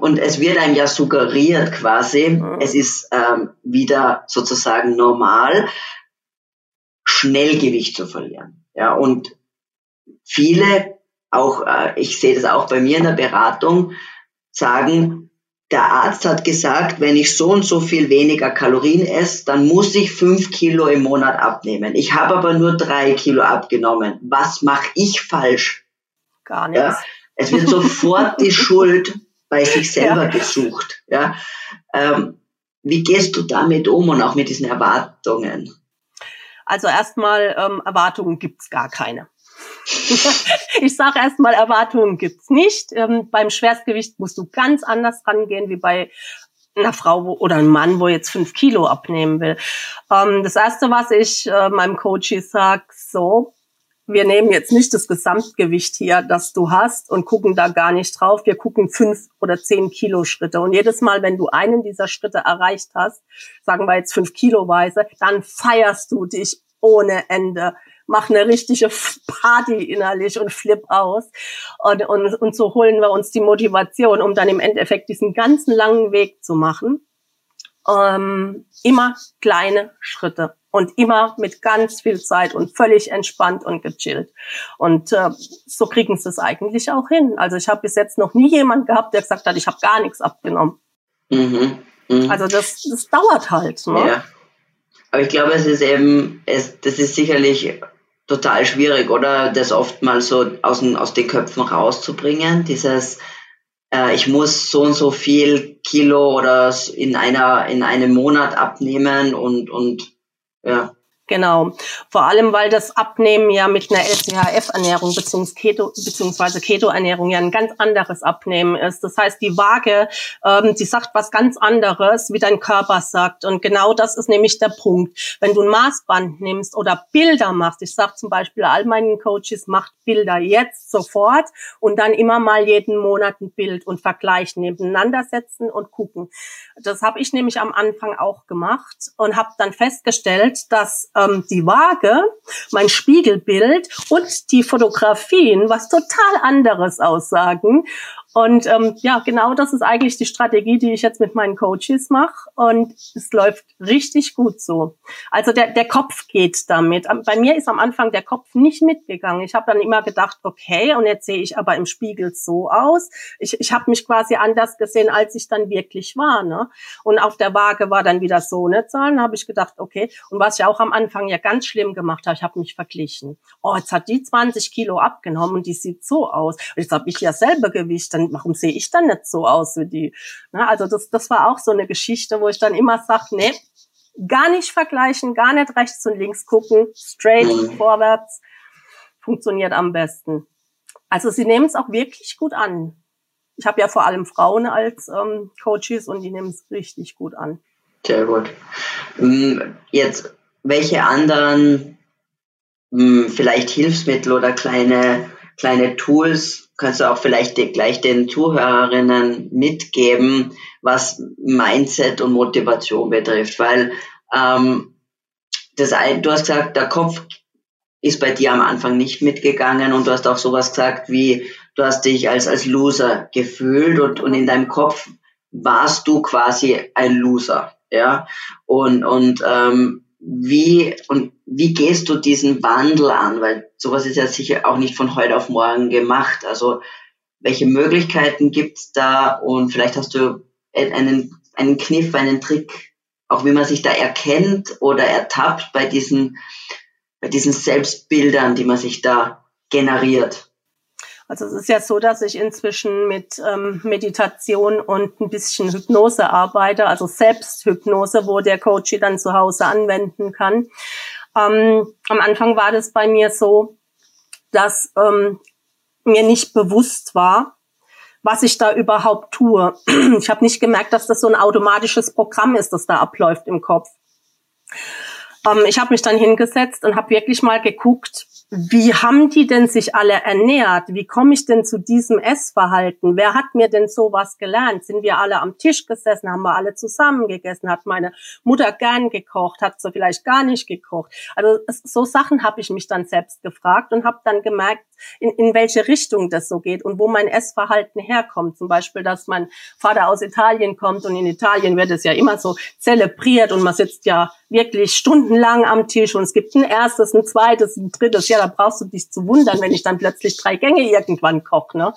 und es wird einem ja suggeriert quasi, mhm. es ist ähm, wieder sozusagen normal, schnell Gewicht zu verlieren. Ja, und viele, auch äh, ich sehe das auch bei mir in der Beratung, sagen, der Arzt hat gesagt, wenn ich so und so viel weniger Kalorien esse, dann muss ich fünf Kilo im Monat abnehmen. Ich habe aber nur drei Kilo abgenommen. Was mache ich falsch? Gar nichts. Ja, es wird sofort die Schuld bei sich selber ja. gesucht. Ja, ähm, wie gehst du damit um und auch mit diesen Erwartungen? Also erstmal ähm, Erwartungen gibt's gar keine. Ich sage erstmal, Erwartungen gibt's nicht. Ähm, beim Schwerstgewicht musst du ganz anders rangehen wie bei einer Frau oder einem Mann, wo jetzt fünf Kilo abnehmen will. Ähm, das erste, was ich äh, meinem Coach sag, so, wir nehmen jetzt nicht das Gesamtgewicht hier, das du hast und gucken da gar nicht drauf. Wir gucken fünf oder zehn Kilo Schritte. Und jedes Mal, wenn du einen dieser Schritte erreicht hast, sagen wir jetzt fünf Kilo weise, dann feierst du dich ohne Ende mach eine richtige Party innerlich und flip aus. Und, und, und so holen wir uns die Motivation, um dann im Endeffekt diesen ganzen langen Weg zu machen. Ähm, immer kleine Schritte und immer mit ganz viel Zeit und völlig entspannt und gechillt. Und äh, so kriegen sie es eigentlich auch hin. Also ich habe bis jetzt noch nie jemand gehabt, der gesagt hat, ich habe gar nichts abgenommen. Mhm. Mhm. Also das, das dauert halt. Ne? Ja. Aber ich glaube, es ist eben, es, das ist sicherlich total schwierig, oder? Das oft mal so aus den, aus den Köpfen rauszubringen. Dieses, äh, ich muss so und so viel Kilo oder in einer, in einem Monat abnehmen und, und, ja. Genau. Vor allem, weil das Abnehmen ja mit einer LCHF-Ernährung beziehungsweise Keto, beziehungsweise Keto-Ernährung ja ein ganz anderes Abnehmen ist. Das heißt, die Waage, ähm, die sagt was ganz anderes, wie dein Körper sagt. Und genau das ist nämlich der Punkt. Wenn du ein Maßband nimmst oder Bilder machst, ich sage zum Beispiel all meinen Coaches, macht Bilder jetzt sofort und dann immer mal jeden Monat ein Bild und vergleichen, nebeneinander setzen und gucken. Das habe ich nämlich am Anfang auch gemacht und habe dann festgestellt, dass ähm, die Waage, mein Spiegelbild und die Fotografien was total anderes aussagen. Und ähm, ja, genau das ist eigentlich die Strategie, die ich jetzt mit meinen Coaches mache. Und es läuft richtig gut so. Also der, der Kopf geht damit. Bei mir ist am Anfang der Kopf nicht mitgegangen. Ich habe dann immer gedacht, okay, und jetzt sehe ich aber im Spiegel so aus. Ich, ich habe mich quasi anders gesehen, als ich dann wirklich war. Ne? Und auf der Waage war dann wieder so eine Zahl. habe ich gedacht, okay. Und was ich auch am Anfang ja ganz schlimm gemacht habe, ich habe mich verglichen. Oh, jetzt hat die 20 Kilo abgenommen und die sieht so aus. Jetzt habe ich ja selber Gewicht. Dann warum sehe ich dann nicht so aus wie die? Na, also das, das war auch so eine Geschichte, wo ich dann immer sage, nee, gar nicht vergleichen, gar nicht rechts und links gucken, straight mhm. vorwärts, funktioniert am besten. Also sie nehmen es auch wirklich gut an. Ich habe ja vor allem Frauen als ähm, Coaches und die nehmen es richtig gut an. Sehr gut. Mm, jetzt, welche anderen mm, vielleicht Hilfsmittel oder kleine, kleine Tools kannst du auch vielleicht gleich den Zuhörerinnen mitgeben, was Mindset und Motivation betrifft, weil ähm, das du hast gesagt, der Kopf ist bei dir am Anfang nicht mitgegangen und du hast auch sowas gesagt wie, du hast dich als, als Loser gefühlt und, und in deinem Kopf warst du quasi ein Loser, ja, und, und ähm, wie und wie gehst du diesen Wandel an? Weil sowas ist ja sicher auch nicht von heute auf morgen gemacht. Also welche Möglichkeiten gibt's da? Und vielleicht hast du einen, einen Kniff, einen Trick, auch wie man sich da erkennt oder ertappt bei diesen, bei diesen Selbstbildern, die man sich da generiert. Also es ist ja so, dass ich inzwischen mit ähm, Meditation und ein bisschen Hypnose arbeite, also Selbsthypnose, wo der Coach dann zu Hause anwenden kann. Ähm, am Anfang war das bei mir so, dass ähm, mir nicht bewusst war, was ich da überhaupt tue. Ich habe nicht gemerkt, dass das so ein automatisches Programm ist, das da abläuft im Kopf. Ähm, ich habe mich dann hingesetzt und habe wirklich mal geguckt, wie haben die denn sich alle ernährt? Wie komme ich denn zu diesem Essverhalten? Wer hat mir denn sowas gelernt? Sind wir alle am Tisch gesessen? Haben wir alle zusammen gegessen? Hat meine Mutter gern gekocht? Hat sie vielleicht gar nicht gekocht? Also so Sachen habe ich mich dann selbst gefragt und habe dann gemerkt, in, in welche Richtung das so geht und wo mein Essverhalten herkommt. Zum Beispiel, dass mein Vater aus Italien kommt und in Italien wird es ja immer so zelebriert und man sitzt ja wirklich stundenlang am Tisch und es gibt ein erstes, ein zweites, ein drittes. Ja, da brauchst du dich zu wundern, wenn ich dann plötzlich drei Gänge irgendwann koche. Ne?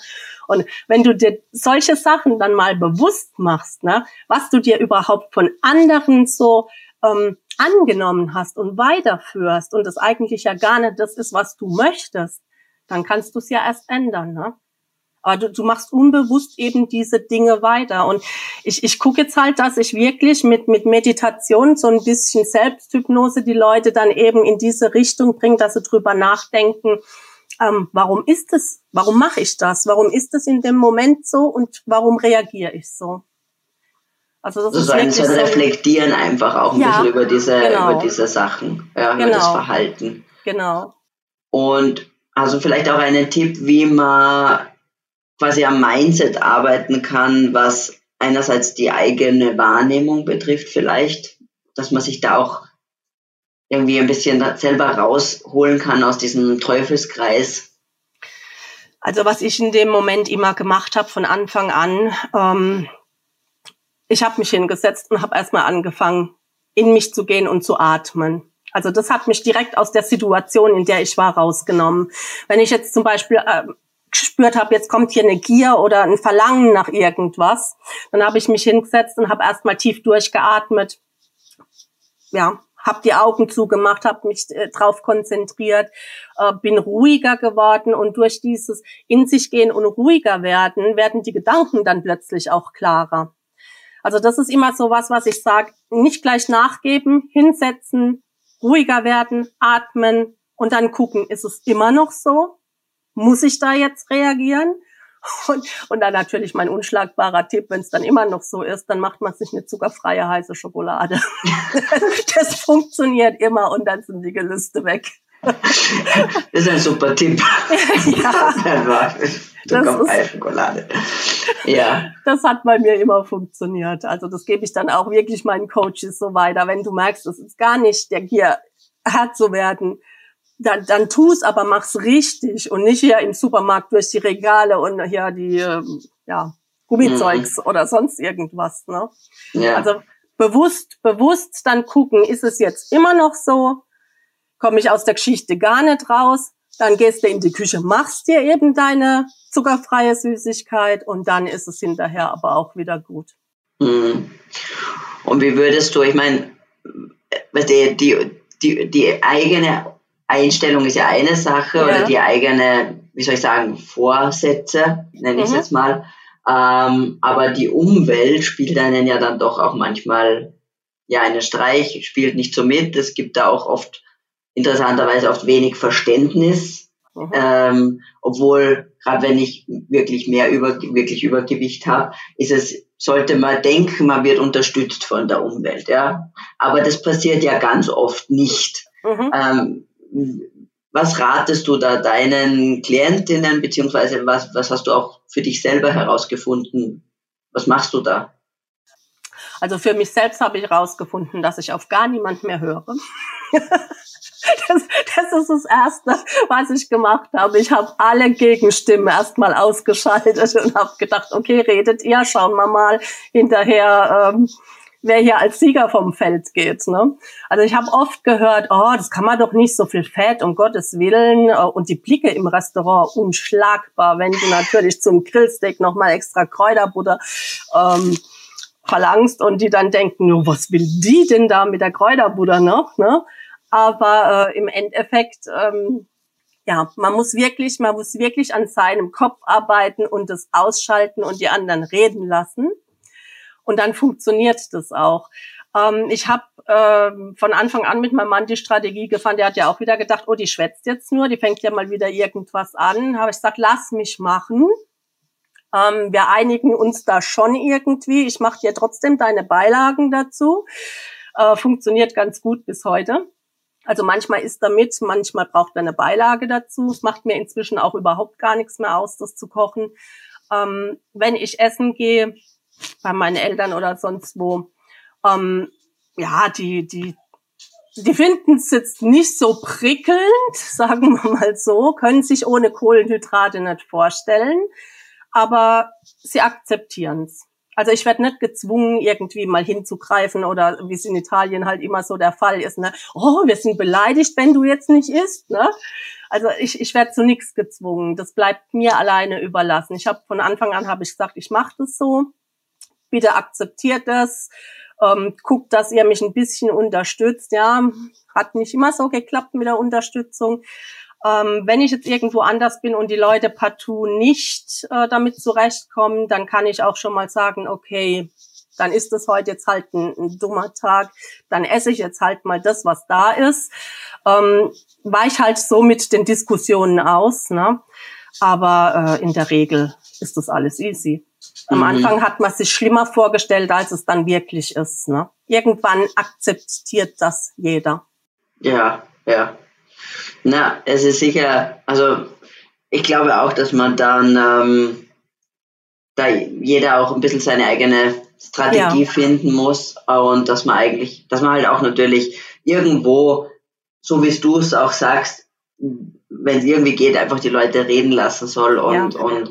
Und wenn du dir solche Sachen dann mal bewusst machst, ne, was du dir überhaupt von anderen so ähm, angenommen hast und weiterführst und das eigentlich ja gar nicht das ist, was du möchtest, dann kannst du es ja erst ändern. Ne? Aber du, du machst unbewusst eben diese Dinge weiter. Und ich, ich gucke jetzt halt, dass ich wirklich mit, mit Meditation so ein bisschen Selbsthypnose die Leute dann eben in diese Richtung bringe, dass sie drüber nachdenken, ähm, warum ist es, warum mache ich das, warum ist es in dem Moment so und warum reagiere ich so. Also das, das ist, ein, so ein Reflektieren einfach auch ein ja, bisschen über diese, genau. über diese Sachen, ja, genau. über das genau. Verhalten. Genau. Und also vielleicht auch einen Tipp, wie man quasi am Mindset arbeiten kann, was einerseits die eigene Wahrnehmung betrifft vielleicht, dass man sich da auch irgendwie ein bisschen selber rausholen kann aus diesem Teufelskreis. Also was ich in dem Moment immer gemacht habe von Anfang an, ähm, ich habe mich hingesetzt und habe erstmal angefangen, in mich zu gehen und zu atmen. Also das hat mich direkt aus der Situation, in der ich war, rausgenommen. Wenn ich jetzt zum Beispiel äh, gespürt habe, jetzt kommt hier eine Gier oder ein Verlangen nach irgendwas, dann habe ich mich hingesetzt und habe erstmal tief durchgeatmet. Ja, habe die Augen zugemacht, habe mich äh, drauf konzentriert, äh, bin ruhiger geworden und durch dieses in sich gehen und ruhiger werden, werden die Gedanken dann plötzlich auch klarer. Also das ist immer so was, was ich sage, nicht gleich nachgeben, hinsetzen, ruhiger werden, atmen und dann gucken, ist es immer noch so? Muss ich da jetzt reagieren? Und, und dann natürlich mein unschlagbarer Tipp, wenn es dann immer noch so ist, dann macht man sich eine zuckerfreie heiße Schokolade. das funktioniert immer und dann sind die Gelüste weg. Das ist ein super Tipp. ja. Schokolade. Ja. Das hat bei mir immer funktioniert. Also das gebe ich dann auch wirklich meinen Coaches so weiter. Wenn du merkst, es ist gar nicht der Gier, hart zu werden, dann, dann tu es, aber mach's richtig und nicht hier im Supermarkt durch die Regale und hier die ähm, ja, Gummizeugs mhm. oder sonst irgendwas. Ne? Ja. Also bewusst, bewusst dann gucken, ist es jetzt immer noch so? Komme ich aus der Geschichte gar nicht raus? Dann gehst du in die Küche, machst dir eben deine zuckerfreie Süßigkeit und dann ist es hinterher aber auch wieder gut. Mhm. Und wie würdest du, ich meine, die, die, die, die eigene Einstellung ist ja eine Sache ja. oder die eigene, wie soll ich sagen, Vorsätze, nenne ich es mhm. jetzt mal. Ähm, aber die Umwelt spielt einen ja dann doch auch manchmal ja einen Streich, spielt nicht so mit. Es gibt da auch oft interessanterweise oft wenig Verständnis, mhm. ähm, obwohl gerade wenn ich wirklich mehr über wirklich Übergewicht habe, ist es sollte man denken, man wird unterstützt von der Umwelt, ja. Aber das passiert ja ganz oft nicht. Mhm. Ähm, was ratest du da deinen Klientinnen, beziehungsweise was, was hast du auch für dich selber herausgefunden? Was machst du da? Also für mich selbst habe ich herausgefunden, dass ich auf gar niemand mehr höre. Das, das ist das Erste, was ich gemacht habe. Ich habe alle Gegenstimmen erstmal ausgeschaltet und habe gedacht, okay, redet ihr, schauen wir mal hinterher, ähm, wer hier als Sieger vom Feld geht. Ne? Also ich habe oft gehört, oh, das kann man doch nicht so viel Fett, um Gottes Willen. Und die Blicke im Restaurant unschlagbar, wenn du natürlich zum Grillsteak nochmal extra Kräuterbutter ähm, verlangst und die dann denken, was will die denn da mit der Kräuterbutter noch? Ne? Aber äh, im Endeffekt ähm, ja, man muss wirklich, man muss wirklich an seinem Kopf arbeiten und das ausschalten und die anderen reden lassen. Und dann funktioniert das auch. Ähm, ich habe äh, von Anfang an mit meinem Mann die Strategie gefahren. Der hat ja auch wieder gedacht, oh, die schwätzt jetzt nur, die fängt ja mal wieder irgendwas an. Habe ich gesagt, lass mich machen. Ähm, wir einigen uns da schon irgendwie. Ich mache dir trotzdem deine Beilagen dazu. Äh, funktioniert ganz gut bis heute. Also manchmal ist damit, manchmal braucht er eine Beilage dazu. Es macht mir inzwischen auch überhaupt gar nichts mehr aus, das zu kochen. Ähm, wenn ich essen gehe, bei meinen Eltern oder sonst wo, ähm, ja, die, die, die finden es jetzt nicht so prickelnd, sagen wir mal so, können sich ohne Kohlenhydrate nicht vorstellen, aber sie akzeptieren es. Also ich werde nicht gezwungen, irgendwie mal hinzugreifen oder wie es in Italien halt immer so der Fall ist. Ne? Oh, wir sind beleidigt, wenn du jetzt nicht isst. Ne? Also ich, ich werde zu nichts gezwungen. Das bleibt mir alleine überlassen. Ich habe von Anfang an habe ich gesagt, ich mache das so. Bitte akzeptiert das. Ähm, guckt, dass ihr mich ein bisschen unterstützt. Ja, hat nicht immer so geklappt mit der Unterstützung. Ähm, wenn ich jetzt irgendwo anders bin und die Leute partout nicht äh, damit zurechtkommen, dann kann ich auch schon mal sagen, okay, dann ist es heute jetzt halt ein, ein, dummer Tag, dann esse ich jetzt halt mal das, was da ist. Ähm, weich halt so mit den Diskussionen aus, ne? aber äh, in der Regel ist das alles easy. Am mhm. Anfang hat man sich schlimmer vorgestellt, als es dann wirklich ist. Ne? Irgendwann akzeptiert das jeder. Ja, ja. Na, es ist sicher, also ich glaube auch, dass man dann ähm, da jeder auch ein bisschen seine eigene Strategie ja. finden muss und dass man eigentlich, dass man halt auch natürlich irgendwo, so wie du es auch sagst, wenn es irgendwie geht, einfach die Leute reden lassen soll und, ja. und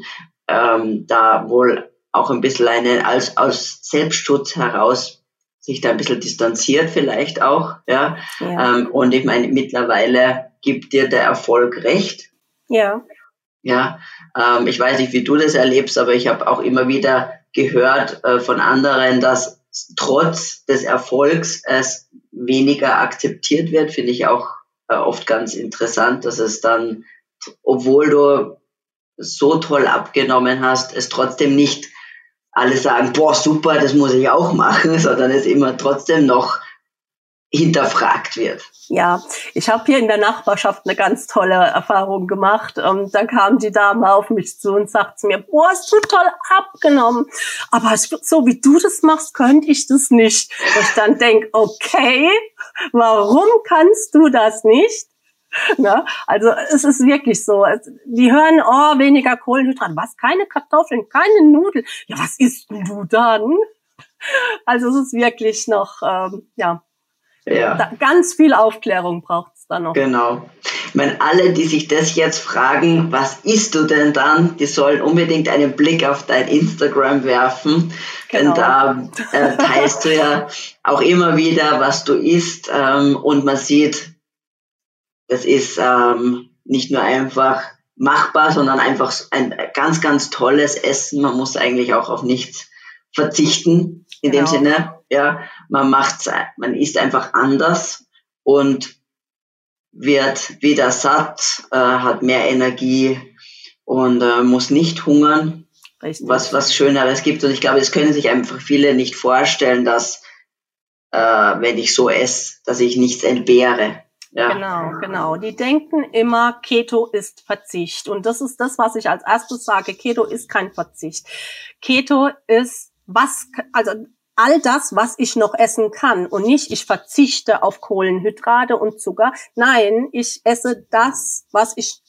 ähm, da wohl auch ein bisschen eine als aus Selbstschutz heraus sich da ein bisschen distanziert vielleicht auch, ja. ja. Ähm, und ich meine, mittlerweile gibt dir der Erfolg recht. Ja. Ja, ähm, ich weiß nicht, wie du das erlebst, aber ich habe auch immer wieder gehört äh, von anderen, dass trotz des Erfolgs es weniger akzeptiert wird, finde ich auch äh, oft ganz interessant, dass es dann, obwohl du so toll abgenommen hast, es trotzdem nicht alle sagen, boah, super, das muss ich auch machen, sondern es immer trotzdem noch hinterfragt wird. Ja, ich habe hier in der Nachbarschaft eine ganz tolle Erfahrung gemacht. Und dann kam die Dame auf mich zu und sagte mir, boah, hast du toll abgenommen. Aber so wie du das machst, könnte ich das nicht. Und ich dann denk, okay, warum kannst du das nicht? Ne? Also es ist wirklich so. Die hören, oh, weniger Kohlenhydrat. Was? Keine Kartoffeln, keine Nudeln. Ja, was isst du dann? Also es ist wirklich noch, ähm, ja, ja. ganz viel Aufklärung braucht es da noch. Genau. Ich meine, alle, die sich das jetzt fragen, was isst du denn dann, die sollen unbedingt einen Blick auf dein Instagram werfen. Genau. Denn da äh, teilst du ja auch immer wieder, was du isst. Ähm, und man sieht, das ist ähm, nicht nur einfach machbar, sondern einfach ein ganz, ganz tolles Essen. Man muss eigentlich auch auf nichts verzichten in genau. dem Sinne. Ja, man macht, man isst einfach anders und wird wieder satt, äh, hat mehr Energie und äh, muss nicht hungern. Richtig. Was, was Schöneres gibt. Und ich glaube, es können sich einfach viele nicht vorstellen, dass, äh, wenn ich so esse, dass ich nichts entbehre. Ja. Genau, genau. Die denken immer, Keto ist Verzicht. Und das ist das, was ich als erstes sage. Keto ist kein Verzicht. Keto ist was, also all das, was ich noch essen kann und nicht, ich verzichte auf Kohlenhydrate und Zucker. Nein, ich esse das, was ich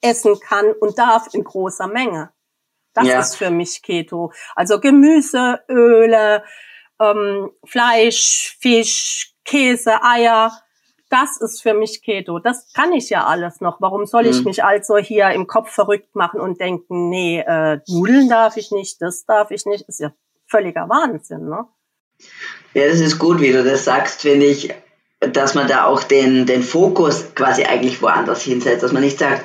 essen kann und darf in großer Menge. Das ja. ist für mich Keto. Also Gemüse, Öle, ähm, Fleisch, Fisch, Käse, Eier. Das ist für mich Keto. Das kann ich ja alles noch. Warum soll ich mhm. mich also hier im Kopf verrückt machen und denken, nee, äh, Nudeln darf ich nicht, das darf ich nicht. Ist ja völliger Wahnsinn, ne? Ja, das ist gut, wie du das sagst, finde ich, dass man da auch den, den Fokus quasi eigentlich woanders hinsetzt, dass man nicht sagt,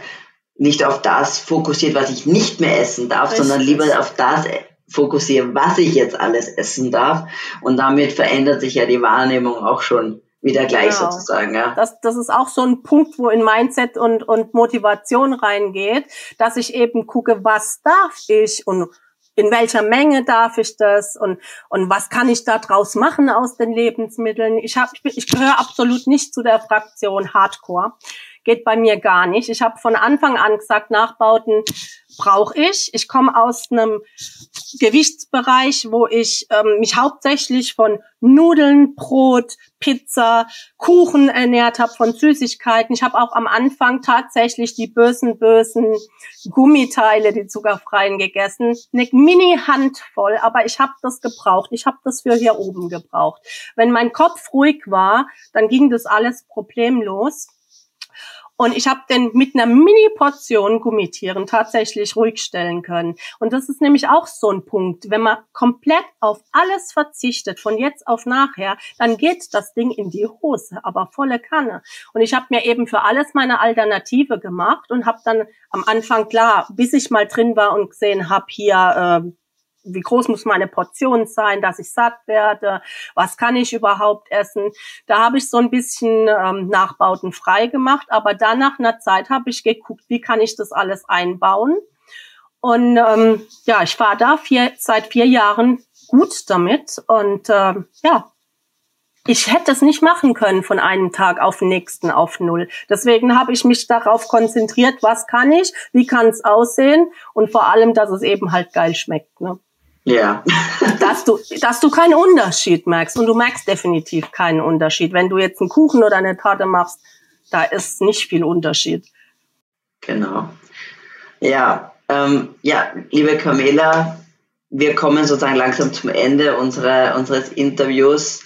nicht auf das fokussiert, was ich nicht mehr essen darf, Richtig. sondern lieber auf das fokussiere, was ich jetzt alles essen darf. Und damit verändert sich ja die Wahrnehmung auch schon wieder gleich genau. sozusagen. Ja. Das, das ist auch so ein Punkt, wo in Mindset und, und Motivation reingeht, dass ich eben gucke, was darf ich und in welcher Menge darf ich das und, und was kann ich da draus machen aus den Lebensmitteln. Ich, hab, ich, ich gehöre absolut nicht zu der Fraktion Hardcore geht bei mir gar nicht. Ich habe von Anfang an gesagt, Nachbauten brauche ich. Ich komme aus einem Gewichtsbereich, wo ich ähm, mich hauptsächlich von Nudeln, Brot, Pizza, Kuchen ernährt habe, von Süßigkeiten. Ich habe auch am Anfang tatsächlich die bösen, bösen Gummiteile, die zuckerfreien gegessen. Eine Mini-Handvoll, aber ich habe das gebraucht. Ich habe das für hier oben gebraucht. Wenn mein Kopf ruhig war, dann ging das alles problemlos. Und ich habe den mit einer Mini-Portion Gummitieren tatsächlich ruhig stellen können. Und das ist nämlich auch so ein Punkt. Wenn man komplett auf alles verzichtet, von jetzt auf nachher, dann geht das Ding in die Hose, aber volle Kanne. Und ich habe mir eben für alles meine Alternative gemacht und habe dann am Anfang, klar, bis ich mal drin war und gesehen habe, hier äh, wie groß muss meine Portion sein, dass ich satt werde, was kann ich überhaupt essen. Da habe ich so ein bisschen ähm, Nachbauten frei gemacht, aber dann nach einer Zeit habe ich geguckt, wie kann ich das alles einbauen. Und ähm, ja, ich war da vier, seit vier Jahren gut damit und äh, ja, ich hätte es nicht machen können von einem Tag auf den nächsten auf null. Deswegen habe ich mich darauf konzentriert, was kann ich, wie kann es aussehen und vor allem, dass es eben halt geil schmeckt. Ne? Ja. dass du, dass du keinen Unterschied merkst. Und du merkst definitiv keinen Unterschied. Wenn du jetzt einen Kuchen oder eine Torte machst, da ist nicht viel Unterschied. Genau. Ja, ähm, ja, liebe Camela, wir kommen sozusagen langsam zum Ende unserer, unseres Interviews.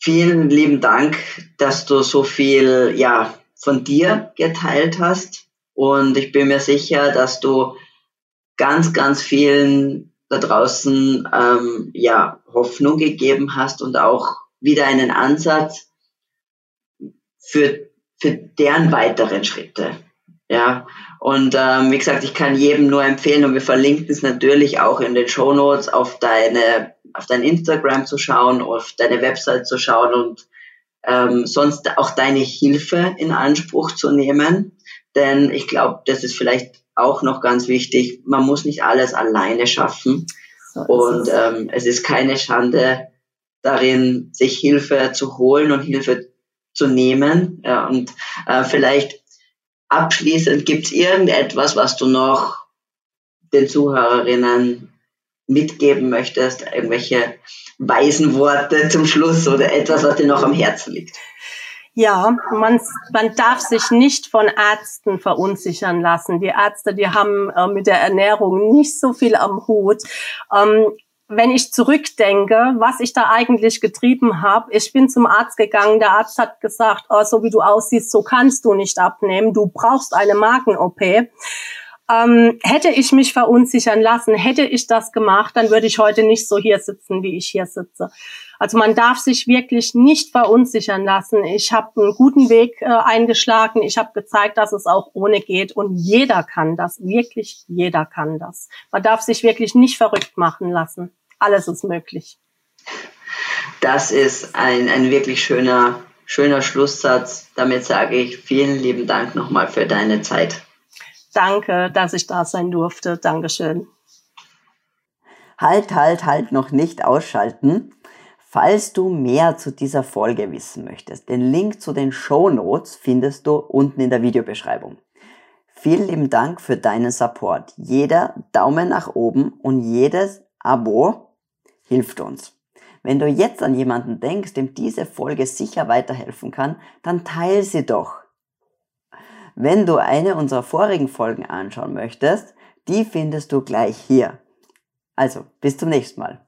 Vielen lieben Dank, dass du so viel, ja, von dir geteilt hast. Und ich bin mir sicher, dass du ganz, ganz vielen da draußen ähm, ja Hoffnung gegeben hast und auch wieder einen Ansatz für für deren weiteren Schritte. Ja, und ähm, wie gesagt, ich kann jedem nur empfehlen und wir verlinken es natürlich auch in den Show Notes auf deine auf dein Instagram zu schauen, auf deine Website zu schauen und ähm, sonst auch deine Hilfe in Anspruch zu nehmen. Denn ich glaube, das ist vielleicht auch noch ganz wichtig, man muss nicht alles alleine schaffen. So und ähm, es ist keine Schande darin, sich Hilfe zu holen und Hilfe zu nehmen. Ja, und äh, vielleicht abschließend gibt es irgendetwas, was du noch den Zuhörerinnen mitgeben möchtest, irgendwelche weisen Worte zum Schluss oder etwas, was dir noch am Herzen liegt. Ja, man, man darf sich nicht von Ärzten verunsichern lassen. Die Ärzte, die haben äh, mit der Ernährung nicht so viel am Hut. Ähm, wenn ich zurückdenke, was ich da eigentlich getrieben habe, ich bin zum Arzt gegangen, der Arzt hat gesagt, oh, so wie du aussiehst, so kannst du nicht abnehmen, du brauchst eine Magen-OP. Ähm, hätte ich mich verunsichern lassen, hätte ich das gemacht, dann würde ich heute nicht so hier sitzen, wie ich hier sitze. Also man darf sich wirklich nicht verunsichern lassen. Ich habe einen guten Weg äh, eingeschlagen. Ich habe gezeigt, dass es auch ohne geht. Und jeder kann das. Wirklich jeder kann das. Man darf sich wirklich nicht verrückt machen lassen. Alles ist möglich. Das ist ein, ein wirklich schöner, schöner Schlusssatz. Damit sage ich vielen lieben Dank nochmal für deine Zeit. Danke, dass ich da sein durfte. Dankeschön. Halt, halt, halt, noch nicht ausschalten. Falls du mehr zu dieser Folge wissen möchtest, den Link zu den Show Notes findest du unten in der Videobeschreibung. Vielen lieben Dank für deinen Support. Jeder Daumen nach oben und jedes Abo hilft uns. Wenn du jetzt an jemanden denkst, dem diese Folge sicher weiterhelfen kann, dann teile sie doch. Wenn du eine unserer vorigen Folgen anschauen möchtest, die findest du gleich hier. Also, bis zum nächsten Mal.